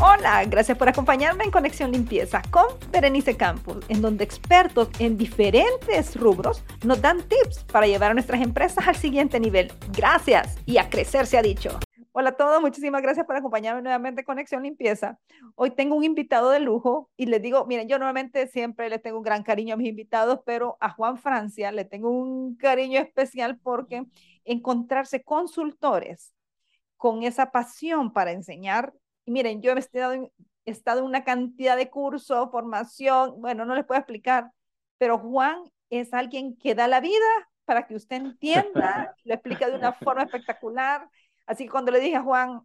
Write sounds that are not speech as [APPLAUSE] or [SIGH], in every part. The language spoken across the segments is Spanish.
Hola, gracias por acompañarme en Conexión Limpieza con Berenice Campos, en donde expertos en diferentes rubros nos dan tips para llevar a nuestras empresas al siguiente nivel. Gracias y a crecer se ha dicho. Hola a todos, muchísimas gracias por acompañarme nuevamente en Conexión Limpieza. Hoy tengo un invitado de lujo y les digo, miren, yo normalmente siempre le tengo un gran cariño a mis invitados, pero a Juan Francia le tengo un cariño especial porque encontrarse consultores con esa pasión para enseñar y miren, yo he estado en, he estado en una cantidad de cursos, formación, bueno, no les puedo explicar, pero Juan es alguien que da la vida para que usted entienda, lo explica de una [LAUGHS] forma espectacular. Así que cuando le dije a Juan,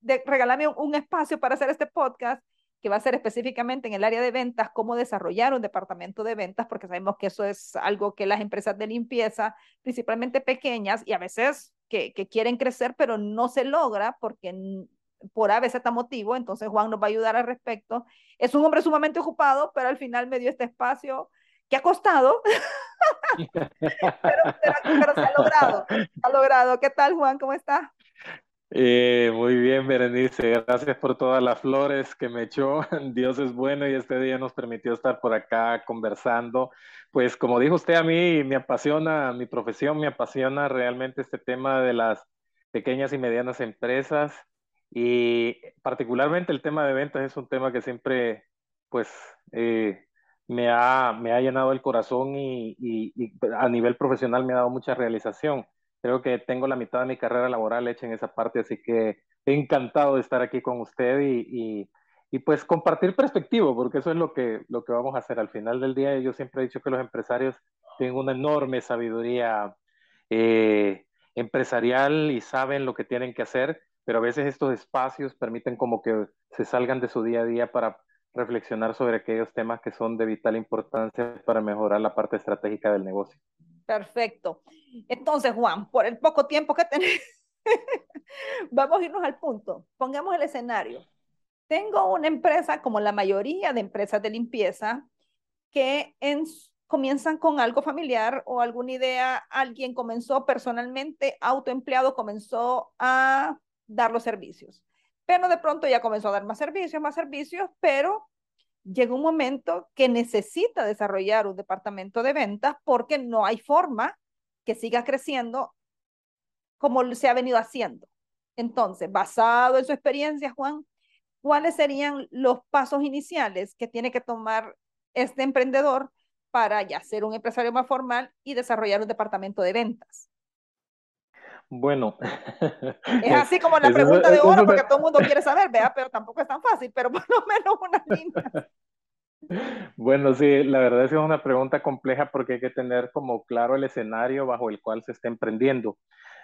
de, regálame un, un, espacio para hacer este podcast, que va a ser específicamente en el área de ventas, cómo desarrollar un departamento de ventas, porque sabemos que eso es algo que las empresas de limpieza, principalmente pequeñas, y a veces que, que quieren crecer, pero no se logra porque por A, veces motivo, entonces Juan nos va a ayudar al respecto. Es un hombre sumamente ocupado, pero al final me dio este espacio que ha costado, [LAUGHS] pero, pero, se ha logrado, ha logrado. ¿Qué tal, Juan? ¿Cómo está? Eh, muy bien, Berenice. Gracias por todas las flores que me echó. [LAUGHS] Dios es bueno y este día nos permitió estar por acá conversando. Pues como dijo usted, a mí me apasiona mi profesión, me apasiona realmente este tema de las pequeñas y medianas empresas. Y particularmente el tema de ventas es un tema que siempre, pues, eh, me, ha, me ha llenado el corazón y, y, a nivel profesional me ha dado mucha realización. Creo que tengo la mitad de mi carrera laboral hecha en esa parte, así que encantado de estar aquí con usted y, y pues compartir perspectiva, porque eso es lo que, lo que vamos a hacer. Al final del día, yo siempre he dicho que los empresarios tienen una enorme sabiduría eh, empresarial y saben lo que tienen que hacer pero a veces estos espacios permiten como que se salgan de su día a día para reflexionar sobre aquellos temas que son de vital importancia para mejorar la parte estratégica del negocio. Perfecto. Entonces, Juan, por el poco tiempo que [LAUGHS] tenemos, vamos a irnos al punto. Pongamos el escenario. Tengo una empresa, como la mayoría de empresas de limpieza, que en, comienzan con algo familiar o alguna idea, alguien comenzó personalmente, autoempleado, comenzó a dar los servicios. Pero de pronto ya comenzó a dar más servicios, más servicios, pero llega un momento que necesita desarrollar un departamento de ventas porque no hay forma que siga creciendo como se ha venido haciendo. Entonces, basado en su experiencia, Juan, ¿cuáles serían los pasos iniciales que tiene que tomar este emprendedor para ya ser un empresario más formal y desarrollar un departamento de ventas? Bueno. Es así como la pregunta de oro, porque todo el mundo quiere saber, vea, pero tampoco es tan fácil, pero por lo menos una línea. [LAUGHS] Bueno, sí, la verdad es que es una pregunta compleja porque hay que tener como claro el escenario bajo el cual se está emprendiendo.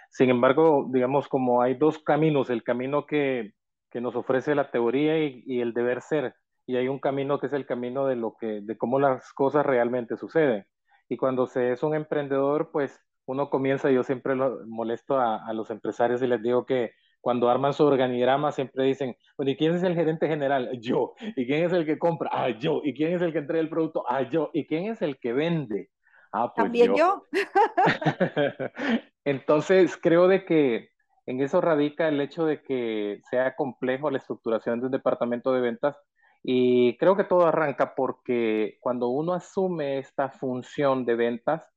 Sin embargo, digamos, como hay dos caminos, el camino que, que nos ofrece la teoría y, y, el deber ser, y hay un camino que es el camino de lo que, de cómo las cosas realmente suceden. Y cuando se es un emprendedor, pues uno comienza, yo siempre lo molesto a, a, los empresarios y les digo que cuando arman su organigrama siempre dicen, bueno, ¿y quién es el gerente general? [LAUGHS] Yo. ¿Y quién es el que compra? Ah, yo. ¿Y quién es el que entrega el producto? Ah, yo. ¿Y quién es el que vende? Ah, pues También yo. yo. [LAUGHS] Entonces, creo de que en eso radica el hecho de que sea complejo la estructuración de un departamento de ventas y creo que todo arranca porque cuando uno asume esta función de ventas,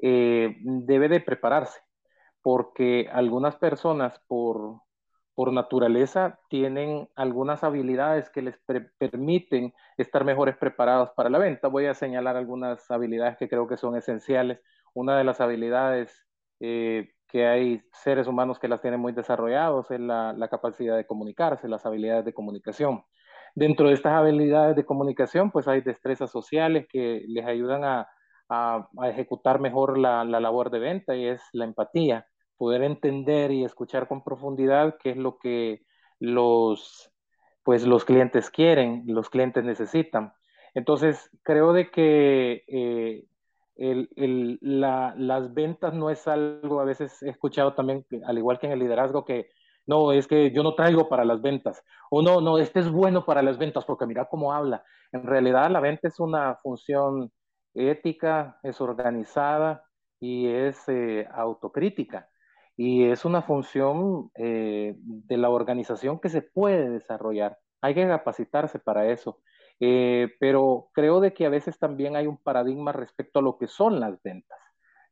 eh, debe de prepararse, porque algunas personas por, por naturaleza tienen algunas habilidades que les permiten estar mejores preparados para la venta. Voy a señalar algunas habilidades que creo que son esenciales. Una de las habilidades eh, que hay seres humanos que las tienen muy desarrollados es la, la, capacidad de comunicarse, las habilidades de comunicación. Dentro de estas habilidades de comunicación, pues hay destrezas sociales que les ayudan a, a, ejecutar mejor la, la, labor de venta y es la empatía, poder entender y escuchar con profundidad qué es lo que los, pues, los clientes quieren, los clientes necesitan. Entonces, creo de que eh, el, el, la, las ventas no es algo, a veces escuchado también, al igual que en el liderazgo, que no, es que yo no traigo para las ventas, o no, no, este es bueno para las ventas porque mira cómo habla. En realidad la venta es una función ética, es organizada y es eh, autocrítica. Y es una función eh, de la organización que se puede desarrollar. hay que capacitarse para eso. Eh, pero creo de que a veces también hay un paradigma respecto a lo que son las ventas.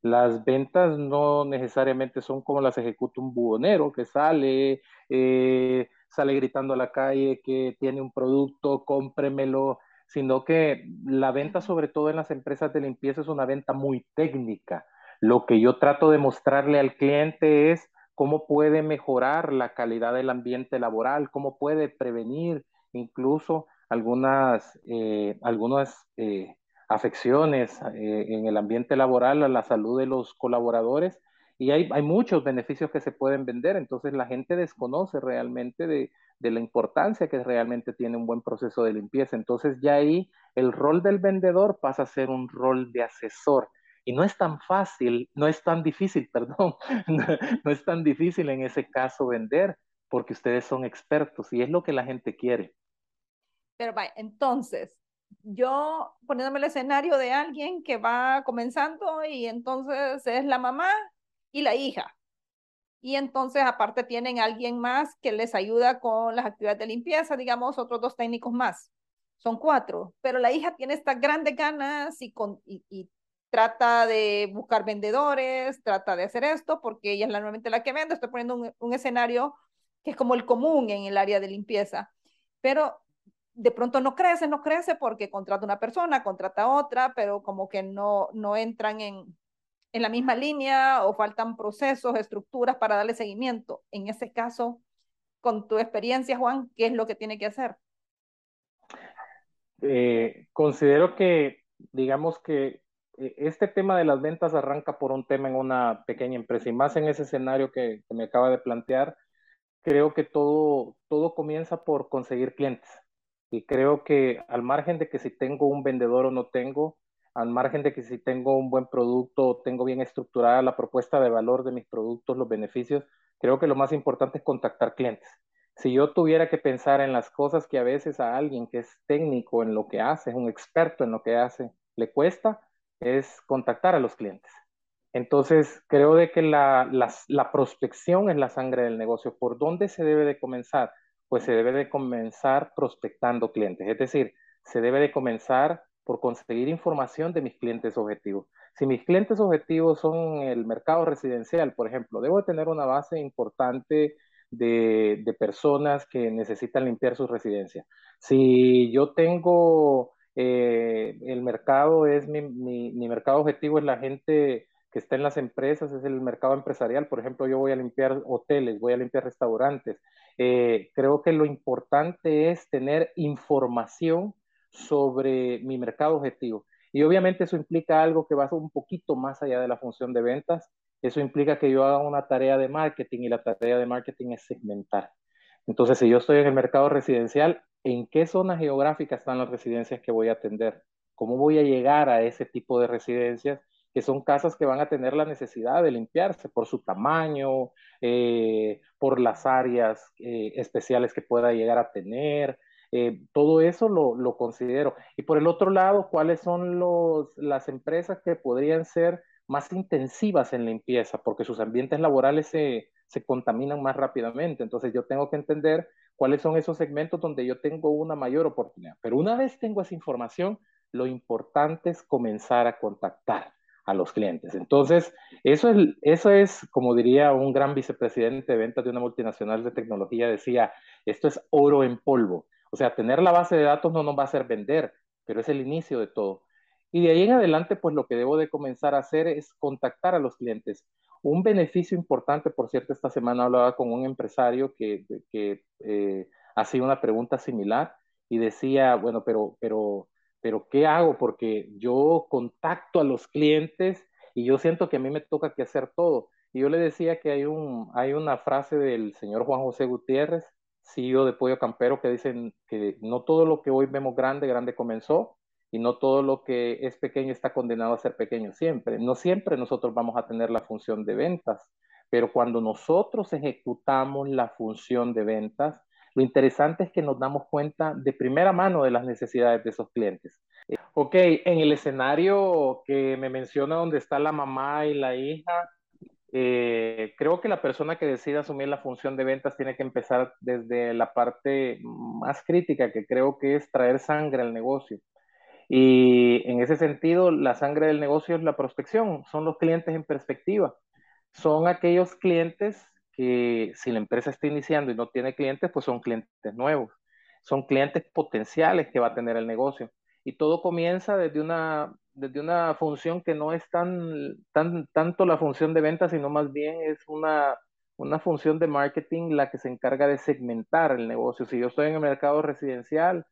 Las ventas no necesariamente son como las ejecuta un buhonero que sale, sale gritando a la calle que tiene un producto, cómpremelo, sino que la venta, sobre todo en las empresas de limpieza, es una venta muy técnica. Lo que yo trato de mostrarle al cliente es cómo puede mejorar la calidad del ambiente laboral, cómo puede prevenir incluso algunas, eh, algunas eh, afecciones eh, en el ambiente laboral a la salud de los colaboradores. Y hay, hay, muchos beneficios que se pueden vender, entonces la gente desconoce realmente de, de la importancia que realmente tiene un buen proceso de limpieza. Entonces ya ahí el rol del vendedor pasa a ser un rol de asesor. Y no es tan fácil, no es tan difícil, [LAUGHS] perdón, no, es tan difícil en ese caso vender porque ustedes son expertos y es lo que la gente quiere. Pero vaya, entonces, yo poniéndome el escenario de alguien que va comenzando y entonces es la mamá y la hija y entonces aparte tienen alguien más que les ayuda con las actividades de limpieza, digamos, otros dos técnicos más. Son cuatro, pero la hija tiene estas grandes ganas y, con, y, trata de buscar vendedores, trata de hacer esto, porque ella es normalmente la que vende. Estoy poniendo un, un escenario que es como el común en el área de limpieza, pero de pronto no crece, no crece porque contrata una persona, contrata otra, pero como que no, no entran en, en la misma línea o faltan procesos, estructuras para darle seguimiento. En ese caso, con tu experiencia, Juan, ¿qué es lo que tiene que hacer? Eh, considero que, digamos que eh, este tema de las ventas arranca por un tema en una pequeña empresa y más en ese escenario que, que me acaba de plantear, creo que todo, todo comienza por conseguir clientes. Y creo que al margen de que si tengo un vendedor o no tengo, al margen de que si tengo un buen producto, tengo bien estructurada la propuesta de valor de mis productos, los beneficios, creo que lo más importante es contactar clientes. Si yo tuviera que pensar en las cosas que a veces a alguien que es técnico en lo que hace, es un experto en lo que hace, le cuesta, es contactar a los clientes. Entonces, creo de que la, la prospección es la sangre del negocio. ¿Por dónde se debe de comenzar? Pues se debe de comenzar prospectando clientes. Es decir, se debe de comenzar por conseguir información de mis clientes objetivos. Si mis clientes objetivos son el mercado residencial, por ejemplo, debo tener una base importante de, personas que necesitan limpiar sus residencias. Si yo tengo eh, el mercado, es mi, mi, mercado objetivo es la gente que está en las empresas, es el mercado empresarial. Por ejemplo, yo voy a limpiar hoteles, voy a limpiar restaurantes. Eh, creo que lo importante es tener información sobre mi mercado objetivo. Y obviamente eso implica algo que va un poquito más allá de la función de ventas. Eso implica que yo haga una tarea de marketing y la tarea de marketing es segmentar. Entonces, si yo estoy en el mercado residencial, ¿en qué zona geográfica están las residencias que voy a atender? ¿Cómo voy a llegar a ese tipo de residencias? que son casas que van a tener la necesidad de limpiarse por su tamaño, eh, por las áreas eh, especiales que pueda llegar a tener, eh, todo eso lo, considero. Y por el otro lado, ¿cuáles son los, las empresas que podrían ser más intensivas en limpieza? Porque sus ambientes laborales se, se contaminan más rápidamente. Entonces yo tengo que entender cuáles son esos segmentos donde yo tengo una mayor oportunidad. Pero una vez tengo esa información, lo importante es comenzar a contactar a los clientes. Entonces, eso es, eso es, como diría un gran vicepresidente de ventas de una multinacional de tecnología, decía, esto es oro en polvo. O sea, tener la base de datos no nos va a hacer vender, pero es el inicio de todo. Y de ahí en adelante, pues lo que debo de comenzar a hacer es contactar a los clientes. Un beneficio importante, por cierto, esta semana hablaba con un empresario que, que eh, hacía una pregunta similar y decía, bueno, pero, pero, pero, ¿qué hago? Porque yo contacto a los clientes y yo siento que a mí me toca que hacer todo. Y yo le decía que hay, un, hay una frase del señor Juan José Gutiérrez CEO de Pollo Campero que dicen que no todo lo que hoy vemos grande, grande comenzó y no todo lo que es pequeño está condenado a ser pequeño siempre. No siempre nosotros vamos a tener la función de ventas, pero cuando nosotros ejecutamos la función de ventas, lo interesante es que nos damos cuenta de primera mano de las necesidades de esos clientes. Ok, en el escenario que me menciona donde está la mamá y la hija, eh, creo que la persona que decida asumir la función de ventas tiene que empezar desde la parte más crítica, que creo que es traer sangre al negocio. Y en ese sentido, la sangre del negocio es la prospección, son los clientes en perspectiva. Son aquellos clientes que si la empresa está iniciando y no tiene clientes, pues son clientes nuevos. Son clientes potenciales que va a tener el negocio. Y todo comienza desde una, desde una función que no es tan, tan, tanto la función de venta, sino más bien es una, una función de marketing la que se encarga de segmentar el negocio. Si yo estoy en el mercado residencial,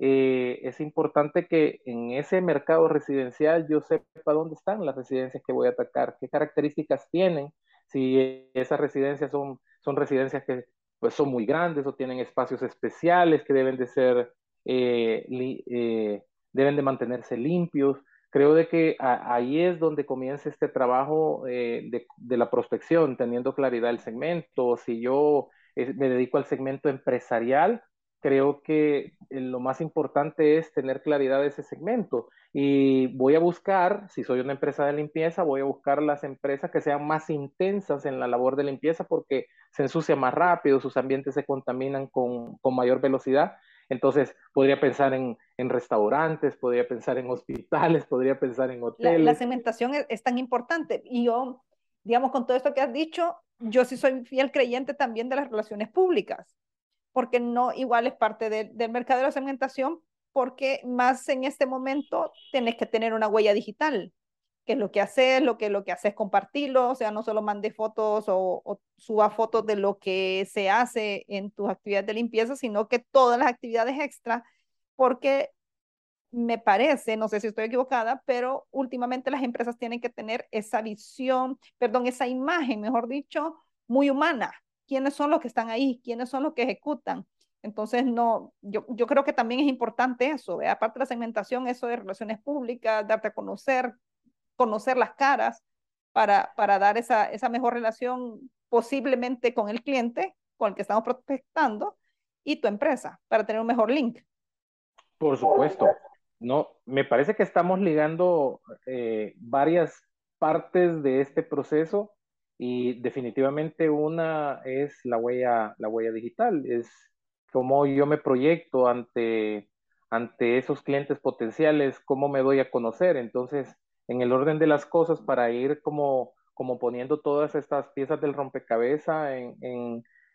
eh, es importante que en ese mercado residencial yo sepa dónde están las residencias que voy a atacar, qué características tienen, si esas residencias son, son residencias que pues, son muy grandes o tienen espacios especiales que deben de ser, eh, eh, deben de mantenerse limpios. Creo de que ahí es donde comienza este trabajo de, de, la prospección, teniendo claridad el segmento. Si yo me dedico al segmento empresarial, creo que eh, lo más importante es tener claridad de ese segmento. Y voy a buscar, si soy una empresa de limpieza, voy a buscar las empresas que sean más intensas en la labor de limpieza porque se ensucia más rápido, sus ambientes se contaminan con, con mayor velocidad. Entonces, podría pensar en, en, restaurantes, podría pensar en hospitales, podría pensar en hoteles. La, la segmentación es, es, tan importante. Y yo, digamos, con todo esto que has dicho, yo sí soy fiel creyente también de las relaciones públicas porque no igual es parte del mercado de la segmentación, porque más en este momento tienes que tener una huella digital, que es lo que haces, lo que, lo que haces es compartirlo, o sea, no solo mande fotos o, o suba fotos de lo que se hace en tus actividades de limpieza, sino que todas las actividades extra, porque me parece, no sé si estoy equivocada, pero últimamente las empresas tienen que tener esa visión, perdón, esa imagen, mejor dicho, muy humana, quiénes son los que están ahí, quiénes son los que ejecutan. Entonces, no, yo, yo creo que también es importante eso, aparte de la segmentación, eso de relaciones públicas, darte a conocer, conocer las caras para, para dar esa, esa mejor relación posiblemente con el cliente, con el que estamos prospectando, y tu empresa, para tener un mejor link. Por supuesto. No, me parece que estamos ligando eh, varias partes de este proceso y definitivamente una es la huella, la huella digital, es cómo yo me proyecto ante, ante esos clientes potenciales, cómo me doy a conocer. Entonces, en el orden de las cosas, para ir como, como poniendo todas estas piezas del rompecabezas en,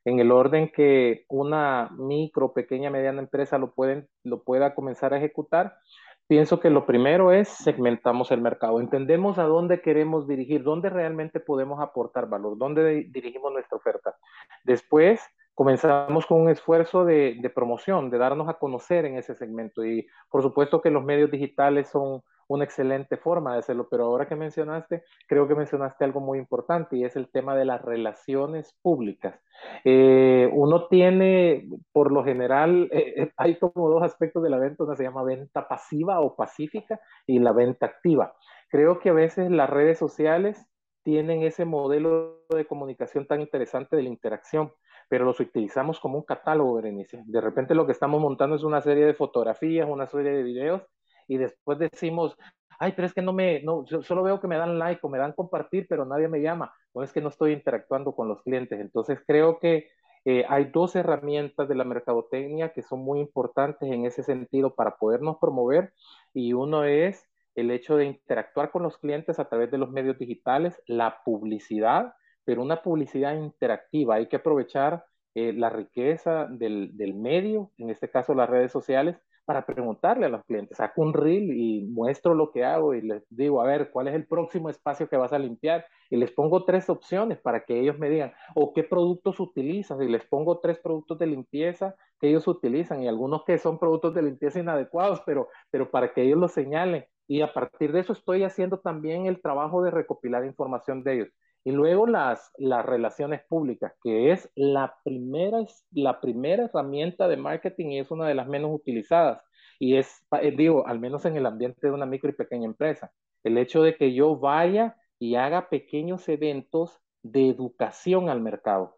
en, el orden que una micro, pequeña, mediana empresa lo, pueden, lo pueda comenzar a ejecutar, Pienso que lo primero es segmentamos el mercado, entendemos a dónde queremos dirigir, dónde realmente podemos aportar valor, dónde dirigimos nuestra oferta. Después comenzamos con un esfuerzo de, de, promoción, de darnos a conocer en ese segmento. Y por supuesto que los medios digitales son una excelente forma de hacerlo, pero ahora que mencionaste, creo que mencionaste algo muy importante y es el tema de las relaciones públicas. Eh, uno tiene, por lo general, eh, eh, hay como dos aspectos de la venta, una se llama venta pasiva o pacífica y la venta activa. Creo que a veces las redes sociales tienen ese modelo de comunicación tan interesante de la interacción, pero los utilizamos como un catálogo, Berenice. De repente lo que estamos montando es una serie de fotografías, una serie de videos, y después decimos, ay, pero es que no me, no, solo veo que me dan like o me dan compartir, pero nadie me llama, o es que no estoy interactuando con los clientes. Entonces creo que eh, hay dos herramientas de la mercadotecnia que son muy importantes en ese sentido para podernos promover y uno es el hecho de interactuar con los clientes a través de los medios digitales, la publicidad, pero una publicidad interactiva. Hay que aprovechar eh, la riqueza del, del medio, en este caso las redes sociales, para preguntarle a los clientes. Saco un reel y muestro lo que hago y les digo, a ver, ¿cuál es el próximo espacio que vas a limpiar? Y les pongo tres opciones para que ellos me digan, o qué productos utilizas. Y les pongo tres productos de limpieza que ellos utilizan y algunos que son productos de limpieza inadecuados, pero, pero para que ellos lo señalen. Y a partir de eso estoy haciendo también el trabajo de recopilar información de ellos. Y luego las, las relaciones públicas, que es la primera, la primera herramienta de marketing y es una de las menos utilizadas. Y es, eh, digo, al menos en el ambiente de una micro y pequeña empresa, el hecho de que yo vaya y haga pequeños eventos de educación al mercado.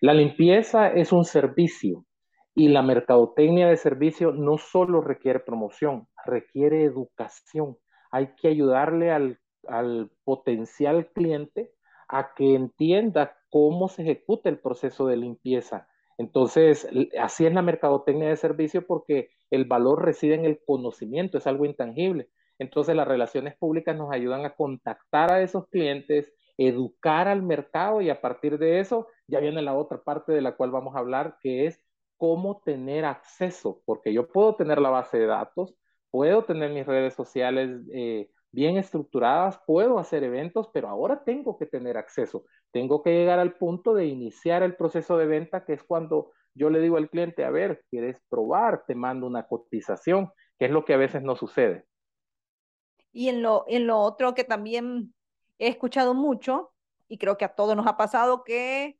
La limpieza es un servicio y la mercadotecnia de servicio no solo requiere promoción, requiere educación. Hay que ayudarle al, al potencial cliente a que entienda cómo se ejecuta el proceso de limpieza. Entonces, así es la mercadotecnia de servicio porque el valor reside en el conocimiento, es algo intangible. Entonces, las relaciones públicas nos ayudan a contactar a esos clientes, educar al mercado y a partir de eso ya viene la otra parte de la cual vamos a hablar, que es cómo tener acceso, porque yo puedo tener la base de datos, puedo tener mis redes sociales eh, bien estructuradas, puedo hacer eventos, pero ahora tengo que tener acceso. Tengo que llegar al punto de iniciar el proceso de venta, que es cuando yo le digo al cliente, a ver, ¿quieres probar? Te mando una cotización, que es lo que a veces no sucede. Y en lo, en lo otro que también he escuchado mucho, y creo que a todos nos ha pasado, que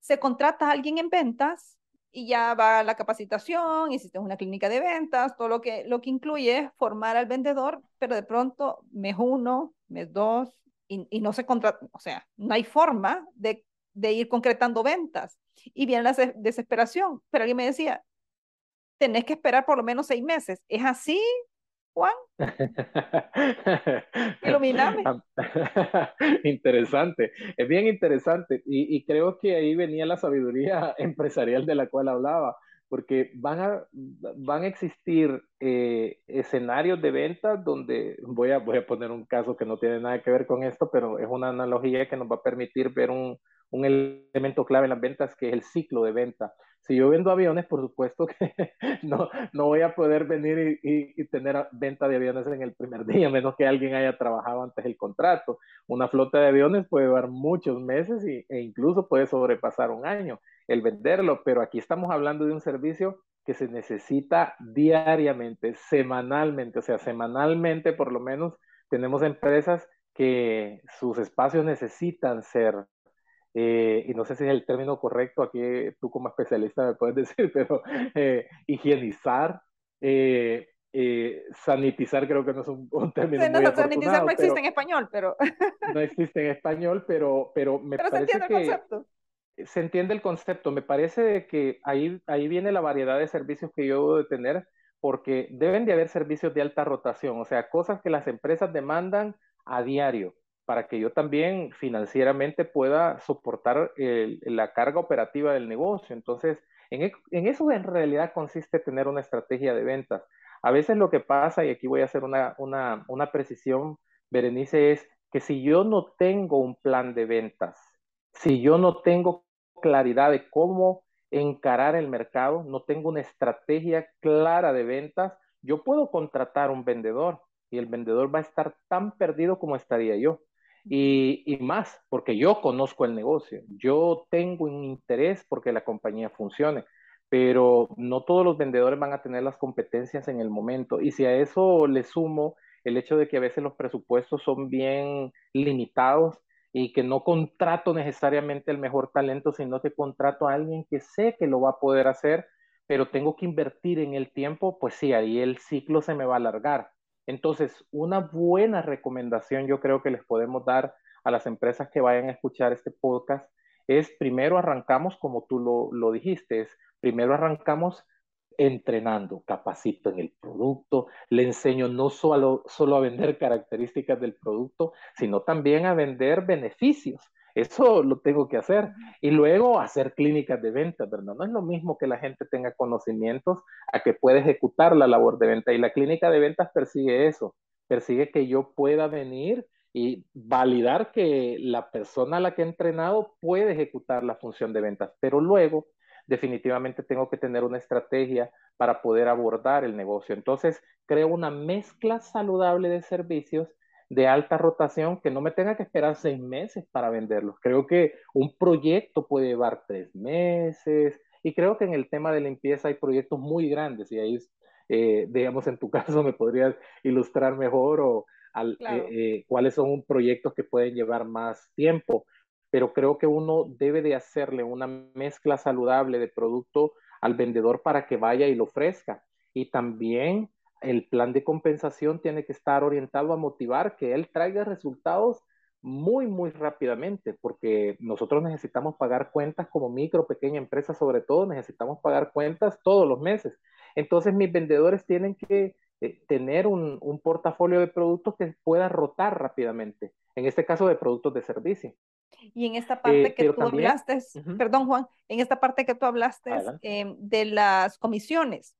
se contrata a alguien en ventas y ya va la capacitación, hiciste una clínica de ventas, todo lo que, lo que incluye formar al vendedor, pero de pronto mes uno, mes dos, y, y no se contrata, o sea, no hay forma de, de ir concretando ventas. Y viene la desesperación, pero alguien me decía, tenés que esperar por lo menos seis meses. ¿Es así? Juan? [LAUGHS] Iluminame. [LAUGHS] interesante, es bien interesante y, creo que ahí venía la sabiduría [LAUGHS] empresarial de la cual hablaba, porque van a, van a existir eh, escenarios de ventas donde voy a, voy a poner un caso que no tiene nada que ver con esto, pero es una analogía que nos va a permitir ver un, un elemento clave en las ventas que es el ciclo de venta. Si yo vendo aviones, por supuesto que [LAUGHS] no, no voy a poder venir y, tener venta de aviones en el primer [LAUGHS] día, menos que alguien haya trabajado antes el contrato. Una flota de aviones puede durar muchos meses e incluso puede sobrepasar un año el venderlo, pero aquí estamos hablando de un servicio que se necesita diariamente, semanalmente, o sea, semanalmente por lo menos tenemos empresas que sus espacios necesitan ser eh, y no sé si es el término correcto, aquí tú como especialista me puedes [LAUGHS] decir, pero eh, higienizar, eh, sanitizar creo que no es un, término no, Sanitizar no existe en español, pero... [LAUGHS] no existe en español, pero, pero me parece se entiende que... El concepto. Se entiende el concepto. Me parece que ahí, ahí viene la variedad de servicios que yo debo de tener, porque deben de haber servicios de alta rotación, o sea, cosas que las empresas demandan a diario para que yo también financieramente pueda soportar la carga operativa del negocio. Entonces, e, en, eso en realidad consiste tener una estrategia de ventas. A veces lo que pasa, y aquí voy a hacer una, una precisión, Berenice, es que si yo no tengo un plan de ventas, si yo no tengo claridad de cómo encarar el mercado, no tengo una estrategia clara de ventas, yo puedo contratar un vendedor y el vendedor va a estar tan perdido como estaría yo. Y, más, porque yo conozco el negocio, yo tengo un interés porque la compañía funcione, pero no todos los vendedores van a tener las competencias en el momento. Y si a eso le sumo el hecho de que a veces los presupuestos son bien limitados y que no contrato necesariamente el mejor talento, sino que contrato a alguien que sé que lo va a poder hacer, pero tengo que invertir en el tiempo, pues sí, ahí el ciclo se me va a alargar. Entonces, una buena recomendación yo creo que les podemos dar a las empresas que vayan a escuchar este podcast es primero arrancamos, como tú lo, dijiste, es primero arrancamos entrenando, capacito en el producto, le enseño no solo, solo a vender características del producto, sino también a vender beneficios. Eso lo tengo que hacer. Y luego hacer clínicas de venta, ¿verdad? No es lo mismo que la gente tenga conocimientos a que pueda ejecutar la labor de venta. Y la clínica de ventas persigue eso, persigue que yo pueda venir y validar que la persona a la que he entrenado puede ejecutar la función de ventas. Pero luego, definitivamente tengo que tener una estrategia para poder abordar el negocio. Entonces, creo una mezcla saludable de servicios de alta rotación que no me tenga que esperar seis meses para venderlos. Creo que un proyecto puede llevar tres meses y creo que en el tema de limpieza hay proyectos muy grandes y ahí, eh, digamos, en tu [LAUGHS] caso me podrías ilustrar mejor o al, eh, eh, cuáles son proyectos que pueden llevar más tiempo. Pero creo que uno debe de hacerle una mezcla saludable de producto al vendedor para que vaya y lo ofrezca. Y también el plan de compensación tiene que estar orientado a motivar que él traiga resultados muy, muy rápidamente, porque nosotros necesitamos pagar cuentas como micro, pequeña empresa, sobre todo, necesitamos pagar cuentas todos los meses. Entonces, mis vendedores tienen que eh, tener un, un, portafolio de productos que pueda rotar rápidamente. en este caso de productos de servicio. Y en esta parte eh, que tú hablaste, perdón Juan, en esta parte que tú hablaste em, de las comisiones,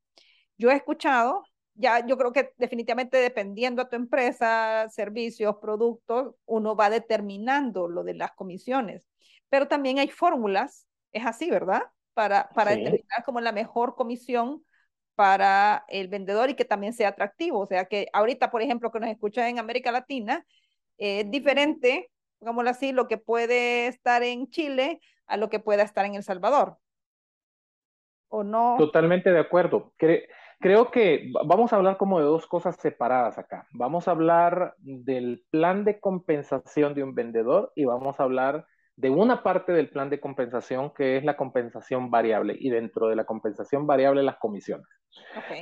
yo he escuchado, ya yo creo que definitivamente dependiendo a tu empresa, servicios, productos, uno va determinando lo de las comisiones, pero también hay fórmulas, es así, ¿verdad? Para, para determinar como la mejor comisión para el vendedor y que también sea atractivo. O sea que ahorita, por ejemplo, que nos escucha en América Latina, es diferente digámoslo así, lo que puede estar en Chile a lo que pueda estar en El Salvador. ¿O no? Totalmente de acuerdo. Creo que vamos a hablar como de dos cosas separadas acá. Vamos a hablar del plan de compensación de un vendedor y vamos a hablar de una parte del plan de compensación que es la compensación variable y dentro de la compensación variable las comisiones.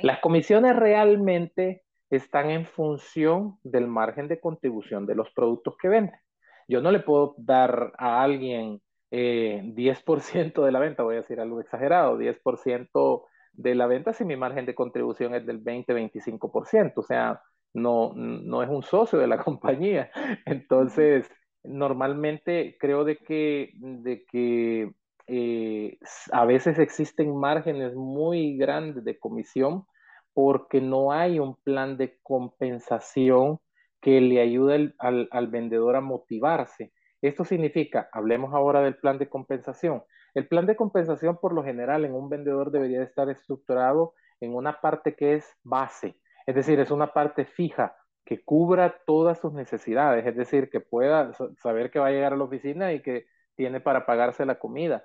Las comisiones realmente están en función del margen de contribución de los productos que venden. Yo no le puedo dar a alguien 10% eh, de la venta, voy a decir algo exagerado, 10% de la venta si mi margen de contribución es del 20-25%, o sea, no, no es un socio de la [LAUGHS] compañía. Entonces, normalmente creo de que, de que eh, a veces existen márgenes muy grandes de comisión porque no hay un plan de compensación que le ayude al, vendedor a motivarse. Esto significa, hablemos ahora del plan de compensación. El plan de compensación por lo general en un vendedor debería estar estructurado en una parte que es base, es decir, es una parte fija que cubra todas sus necesidades, es decir, que pueda saber que va a llegar a la oficina y que tiene para pagarse la comida,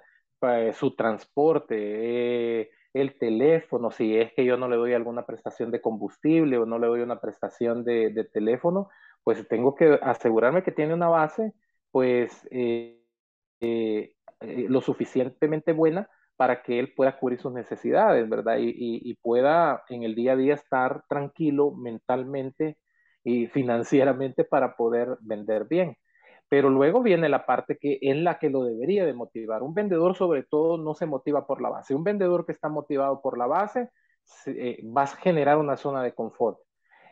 su transporte, eh, el teléfono, si es que yo no le doy alguna prestación de combustible o no le doy una prestación de, teléfono, pues tengo que asegurarme que tiene una base, pues eh, eh, eh, lo suficientemente buena para que él pueda cubrir sus necesidades, ¿verdad? y, pueda en el día a día estar tranquilo mentalmente y financieramente para poder vender bien. Pero luego viene la parte que es la que lo debería de motivar. Un vendedor sobre todo no se motiva por la base. Un vendedor que está motivado por la base eh, va a generar una zona de confort.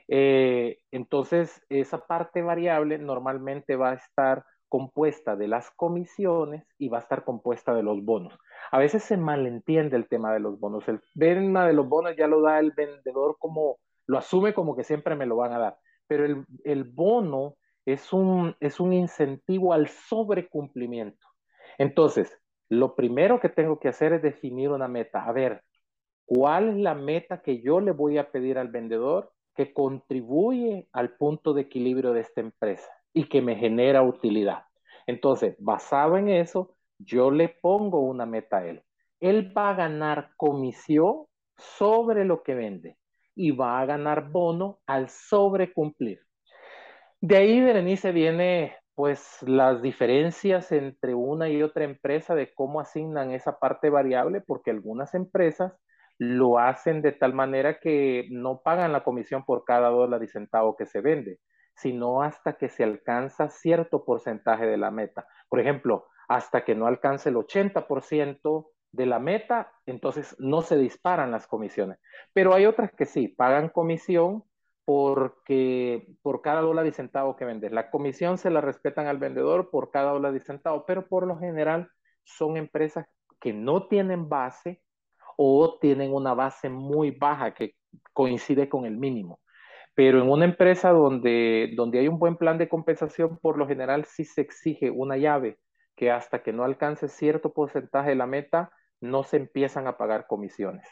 Eh, entonces, esa parte variable normalmente va a estar compuesta de las comisiones y va a estar compuesta de los bonos. A veces se malentiende el tema de los bonos. El tema de los bonos ya lo da el vendedor como, lo asume como que siempre me lo van a dar. Pero el, el bono es un, es un incentivo al sobrecumplimiento. Entonces, lo primero que tengo que hacer es definir una meta. A ver, ¿cuál es la meta que yo le voy a pedir al vendedor que contribuye al punto de equilibrio de esta empresa y que me genera utilidad? Entonces, basado en eso, yo le pongo una meta a él. Él va a ganar comisión sobre lo que vende y va a ganar bono al sobrecumplir. De ahí, Berenice, viene pues las diferencias entre una y otra empresa de cómo asignan esa parte variable, porque algunas empresas lo hacen de tal manera que no pagan la comisión por cada dólar y centavo que se vende, sino hasta que se alcanza cierto porcentaje de la meta. Por ejemplo, hasta que no alcance el 80% de la meta, entonces no se disparan las comisiones. Pero hay otras que sí, pagan comisión porque por cada dólar y centavo que vendes. La comisión se la respetan al vendedor por cada dólar y centavo, pero por lo general son empresas que no tienen base o tienen una base muy baja que coincide con el mínimo. Pero en una empresa donde, donde hay un buen plan de compensación, por lo general sí se exige una llave que hasta que no alcance cierto porcentaje de la meta, no se empiezan a pagar comisiones.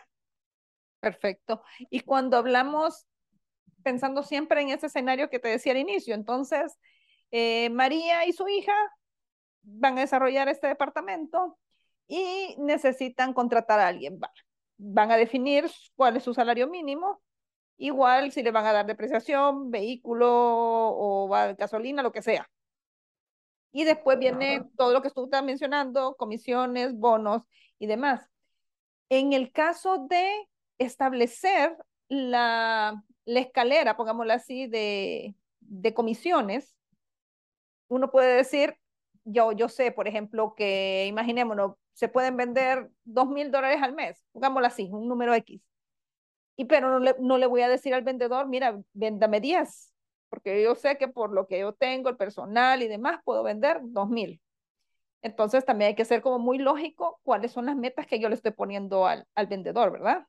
Perfecto. Y cuando hablamos pensando siempre en ese escenario que te decía al inicio. Entonces, eh, María y su hija van a desarrollar este departamento y necesitan contratar a alguien. Van a definir cuál es su salario mínimo, igual si le van a dar depreciación, vehículo o gasolina, lo que sea. Y después viene todo lo que tú estás mencionando, comisiones, bonos y demás. En el caso de establecer la, la escalera, pongámoslo así, de, comisiones, uno puede decir, yo, yo sé, por ejemplo, que imaginémonos, se pueden vender dos mil dólares al mes, pongámoslo así, un número X. Y pero no le, no le voy a decir al vendedor, mira, véndame 10, porque yo sé que por lo que yo tengo, el personal y demás, puedo vender 2.000. Entonces también hay que ser como muy lógico cuáles son las metas que yo le estoy poniendo al, al vendedor, ¿verdad?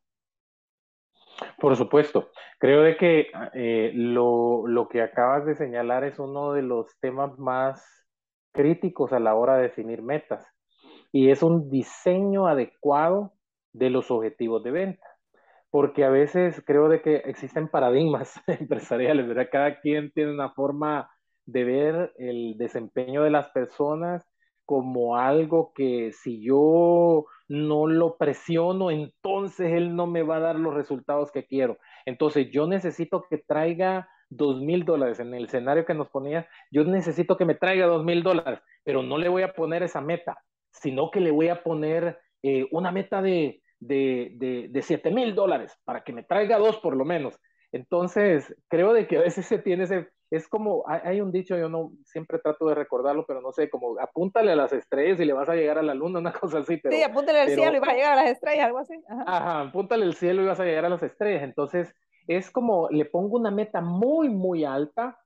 Por supuesto. Creo de que eh, lo, lo, que acabas de señalar es uno de los temas más críticos a la hora de definir metas y es un diseño adecuado de los objetivos de venta. Porque a veces creo de que existen paradigmas [LAUGHS] empresariales, ¿verdad? Cada quien tiene una forma de ver el desempeño de las personas como algo que si yo no lo presiono, entonces él no me va a dar los resultados que quiero. Entonces yo necesito que traiga dos mil dólares en el escenario que nos ponía, yo necesito que me traiga dos mil dólares, pero no le voy a poner esa meta, sino que le voy a poner eh, una meta de, de, de, siete mil dólares para que me traiga dos por lo menos. Entonces, creo de que a veces se tiene ese, es como, hay, un dicho, yo no siempre trato de recordarlo, pero no sé, como apúntale a las estrellas y le vas a llegar a la luna, una [LAUGHS] cosa así. Pero, sí, apúntale al cielo y vas a llegar a las estrellas, algo así. Ajá. apúntale al cielo y vas a llegar a las estrellas. Entonces, es como, le pongo una meta muy, muy alta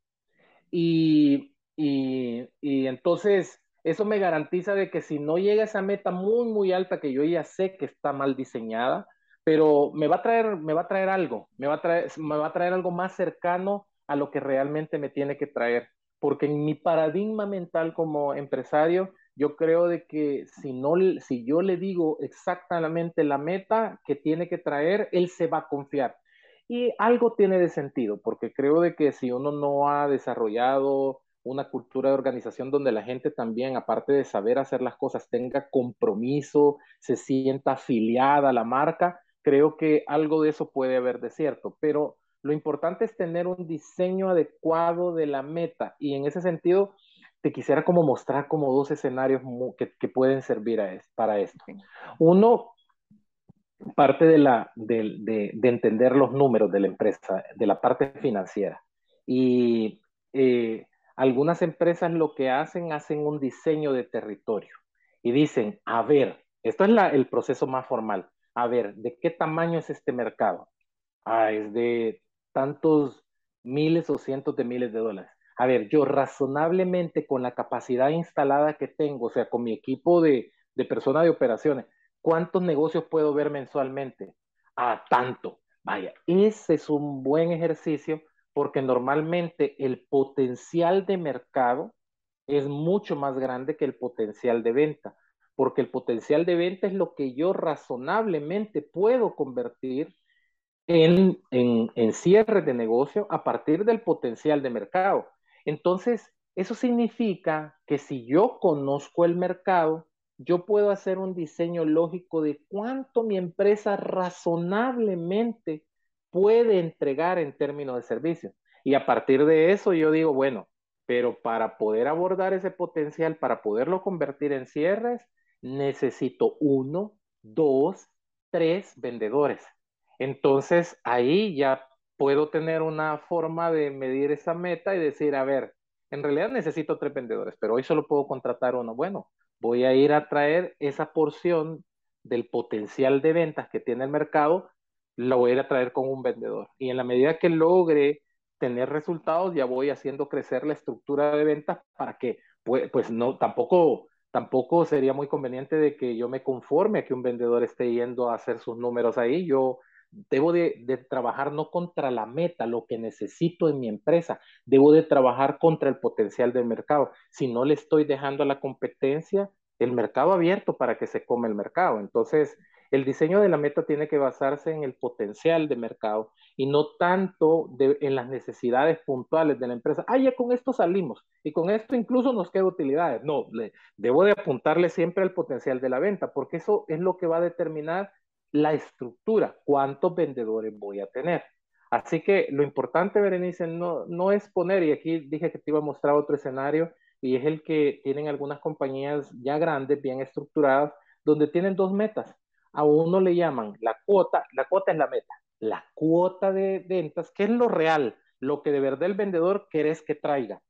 y, y, y entonces eso me garantiza de que si no llega esa meta muy, muy alta, que yo ya sé que está mal diseñada, pero me va a traer, me va a traer algo, me va a traer, me va a traer algo más cercano a lo que realmente me tiene que traer. Porque en mi paradigma mental como empresario, yo creo de que si, no, si yo le digo exactamente la meta que tiene que traer, él se va a confiar. Y algo tiene de sentido, porque creo de que si uno no ha desarrollado una cultura de organización donde la gente también, aparte de saber hacer las cosas, tenga compromiso, se sienta afiliada a la marca, creo que algo de eso puede haber de cierto. Pero lo importante es tener un diseño adecuado de la meta y en ese sentido te quisiera como mostrar como dos escenarios que, pueden servir para esto. Uno, parte de, la, de, entender los números de la empresa, de la parte financiera. Y eh, algunas empresas lo que hacen, hacen un diseño de territorio y dicen, a ver, esto es el proceso más formal, a ver, ¿de qué tamaño es este mercado? Ah, es de tantos miles o cientos de miles de dólares. A ver, yo razonablemente con la capacidad instalada que tengo, o sea, con mi equipo de, de personas de operaciones, ¿cuántos negocios puedo ver mensualmente? Ah, tanto. Vaya, ese es un buen ejercicio porque normalmente el potencial de mercado es mucho más grande que el potencial de venta, porque el potencial de venta es lo que yo razonablemente puedo convertir en, en, cierre de negocio a partir del potencial de mercado. Entonces, eso significa que si yo conozco el mercado, yo puedo hacer un diseño lógico de cuánto mi empresa razonablemente puede entregar en términos de servicio. Y a partir de eso yo digo, bueno, pero para poder abordar ese potencial, para poderlo convertir en cierres, necesito uno, dos, tres vendedores. Entonces ahí ya puedo tener una forma de medir esa meta y decir, a ver, en realidad necesito tres vendedores, pero hoy solo puedo contratar uno. Bueno, voy a ir a traer esa porción del potencial de ventas que tiene el mercado, lo voy a traer con un vendedor. Y en la medida que logre tener resultados, ya voy haciendo crecer la estructura de ventas para que, pues, no, tampoco tampoco sería muy conveniente de que yo me conforme a que un vendedor esté yendo a hacer sus números ahí. Yo debo de, trabajar no contra la meta, lo que necesito en mi empresa, debo de trabajar contra el potencial del mercado. Si no le estoy dejando a la competencia el mercado abierto para que se come el mercado. Entonces, el diseño de la meta tiene que basarse en el potencial de mercado y no tanto en las necesidades puntuales de la empresa. Ah, ya con esto salimos y con esto incluso nos queda utilidades. No, debo de apuntarle siempre al potencial de la venta porque eso es lo que va a determinar la estructura, cuántos vendedores voy a tener. Así que lo importante, Berenice, no, no es poner, y aquí dije que te iba a mostrar otro escenario, y es el que tienen algunas compañías ya grandes, bien estructuradas, donde tienen dos metas. A uno le llaman la cuota, la cuota es la meta, la cuota de ventas, que es lo real, lo que de verdad el vendedor querés que traiga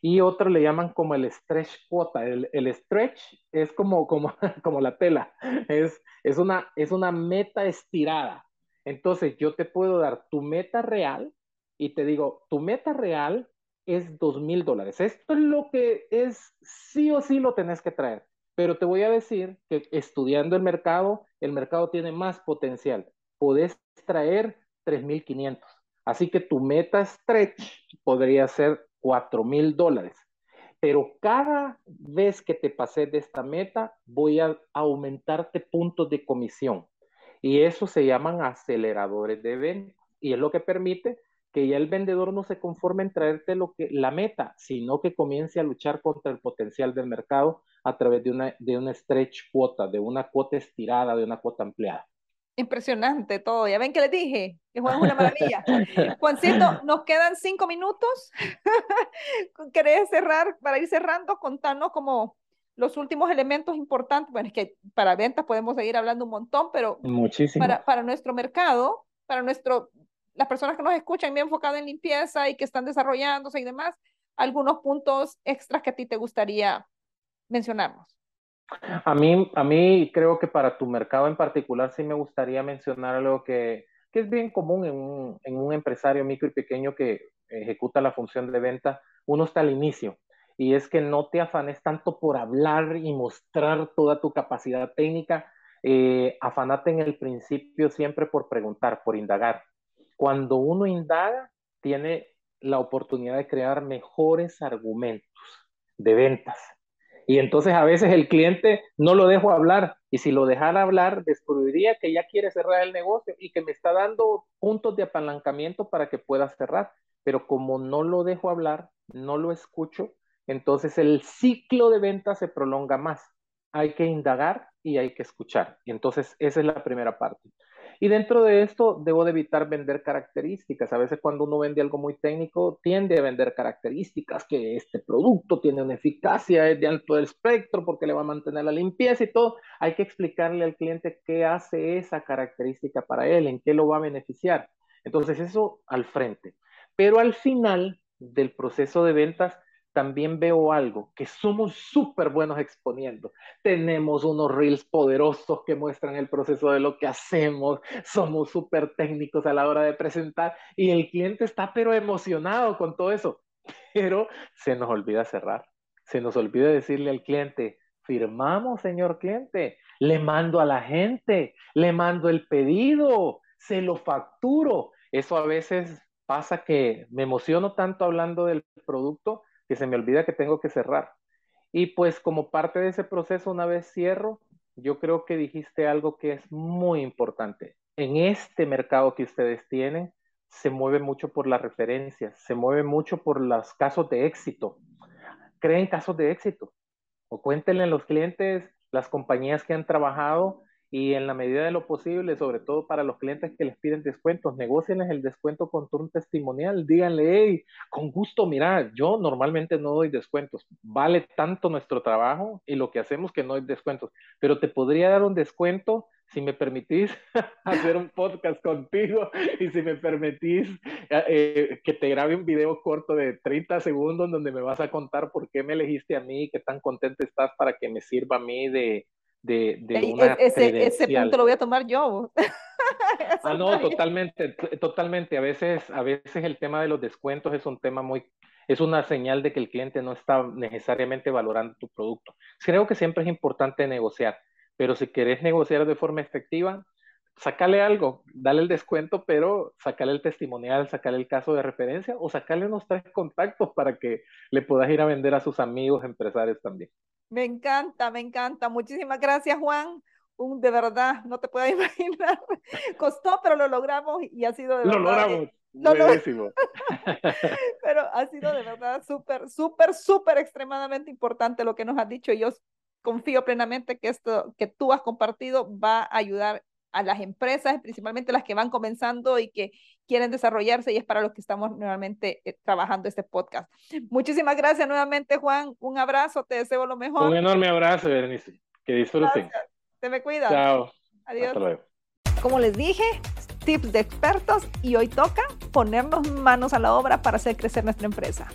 y otro le llaman como el stretch cuota. El, el stretch es como, como, [LAUGHS] como la tela, es, es, una, es una meta estirada. Entonces yo te puedo dar tu meta real y te digo, tu meta real es dos mil dólares. Esto es lo que es, sí o sí lo tenés que traer. Pero te voy a decir que estudiando el mercado, el mercado tiene más potencial. Podés traer 3.500. Así que tu meta stretch podría ser 4.000 dólares. Pero cada vez que te pases de esta meta, voy a aumentarte puntos de comisión. Y eso se llaman aceleradores de venta. Y es lo que permite que ya el vendedor no se conforme en traerte lo que, la meta, sino que comience a luchar contra el potencial del mercado a través de una, de una stretch cuota, de una cuota estirada, de una cuota ampliada. Impresionante todo. Ya ven que les dije que Juan es una maravilla. [LAUGHS] Juancito, nos quedan cinco minutos. [LAUGHS] ¿Querés cerrar, para ir cerrando, contarnos como los últimos elementos importantes? Bueno, es que para ventas podemos seguir hablando un montón, pero Muchísimo. Para, para nuestro mercado, para nuestro las personas que nos escuchan bien enfocadas en limpieza y que están desarrollándose y demás, algunos puntos extras que a ti te gustaría mencionarnos. A mí, a mí creo que para tu mercado en particular sí me gustaría mencionar algo que, que es bien común en un, en un empresario micro y pequeño que ejecuta la función de venta. Uno está al inicio y es que no te afanes tanto por hablar y mostrar toda tu capacidad técnica. Eh, afanate en el principio siempre por preguntar, por indagar. Cuando uno indaga, tiene la oportunidad de crear mejores argumentos de ventas. Y entonces a veces el cliente no lo dejo hablar y si lo dejara hablar, descubriría que ya quiere cerrar el negocio y que me está dando puntos de apalancamiento para que pueda cerrar. Pero como no lo dejo hablar, no lo escucho, entonces el ciclo de ventas se prolonga más. Hay que indagar y hay que escuchar. Y entonces esa es la primera parte. Y dentro de esto debo de evitar vender características. A veces cuando uno vende algo muy técnico, tiende a vender características, que este producto tiene una eficacia de alto espectro porque le va a mantener la limpieza y todo. Hay que explicarle al cliente qué hace esa característica para él, en qué lo va a beneficiar. Entonces eso al frente. Pero al final del proceso de ventas, también veo algo, que somos súper buenos exponiendo. Tenemos unos reels poderosos que muestran el proceso de lo que hacemos, somos súper técnicos a la hora de presentar y el cliente está pero emocionado con todo eso, pero se nos olvida cerrar, se nos olvida decirle al cliente, firmamos, señor cliente, le mando a la gente, le mando el pedido, se lo facturo. Eso a veces pasa que me emociono tanto hablando del producto que se me olvida que tengo que cerrar. Y pues como parte de ese proceso, una vez cierro, yo creo que dijiste algo que es muy importante. En este mercado que ustedes tienen, se mueve mucho por las referencias, se mueve mucho por los casos de éxito. Creen casos de éxito o cuéntenle a los clientes las compañías que han trabajado y en la medida de lo posible, sobre todo para los clientes que les piden descuentos, negocienles el descuento con un testimonial, díganle, hey, con gusto, mira, yo normalmente no doy descuentos, vale tanto nuestro trabajo y lo que hacemos que no doy descuentos, pero te podría dar un descuento si me permitís [LAUGHS] hacer un podcast contigo y si me permitís eh, eh, que te grabe un video corto de 30 segundos donde me vas a contar por qué me elegiste a mí, qué tan contento estás para que me sirva a mí de, de, e, ese, ese, punto lo voy a tomar yo. [LAUGHS] ah, no, totalmente, totalmente. A veces, a veces el tema de los descuentos es un tema muy, es una señal de que el cliente no está necesariamente valorando tu producto. Creo que siempre es importante negociar, pero si querés negociar de forma efectiva, sacale algo, dale el descuento, pero sacale el testimonial, sacale el caso de referencia o sacale unos tres contactos para que le puedas ir a vender a sus amigos empresarios también. Me encanta, me encanta. Muchísimas gracias, Juan. Un, de verdad, no te puedo [LAUGHS] imaginar. Costó, pero lo logramos y ha sido de verdad. Lo logramos. Lo [LAUGHS] pero ha sido de verdad súper, súper, súper extremadamente importante lo que nos has dicho. Yo confío plenamente que esto que tú has compartido va a ayudar a las empresas, principalmente las que van comenzando y que quieren desarrollarse y es para los que estamos nuevamente eh, trabajando este podcast. Muchísimas gracias nuevamente, Juan. Un abrazo, te deseo lo mejor. Un enorme abrazo, Berenice. Que disfruten. Te me cuidas. Chao. Adiós. Hasta luego. Como les dije, tips de expertos y hoy toca ponernos manos a la obra para hacer crecer nuestra empresa.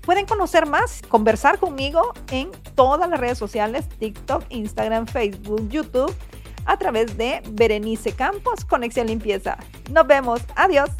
Pueden conocer más, conversar conmigo en todas las redes sociales, TikTok, Instagram, Facebook, YouTube a través de Berenice Campos, Conexión Limpieza. Nos vemos. Adiós.